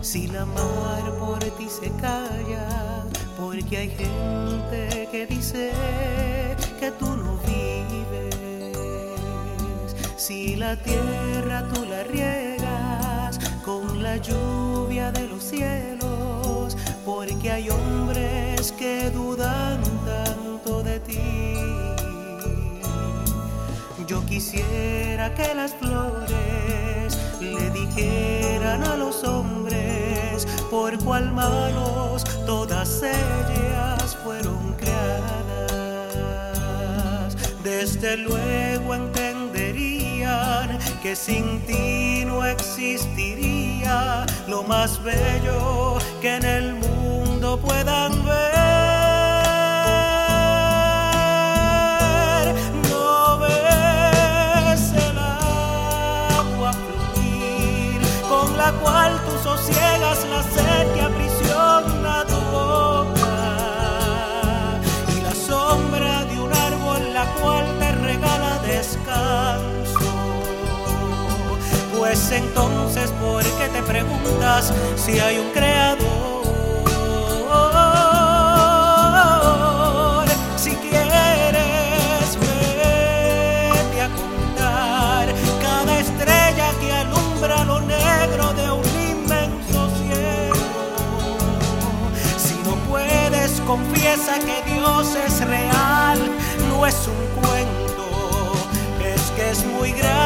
si la mar por ti se calla, porque hay gente que dice que tú no vives. Si la tierra tú la riegas con la lluvia de los cielos, porque hay hombres que dudan tanto de ti. Yo quisiera que las flores le dijeran a los hombres por cuál manos todas ellas fueron creadas. Desde luego entenderían que sin ti no existiría lo más bello que en el mundo puedan ver. Con la cual tú sosiegas la sed que aprisiona tu boca y la sombra de un árbol la cual te regala descanso. Pues entonces, ¿por qué te preguntas si hay un creador? Confiesa que Dios es real, no es un cuento, es que es muy grande,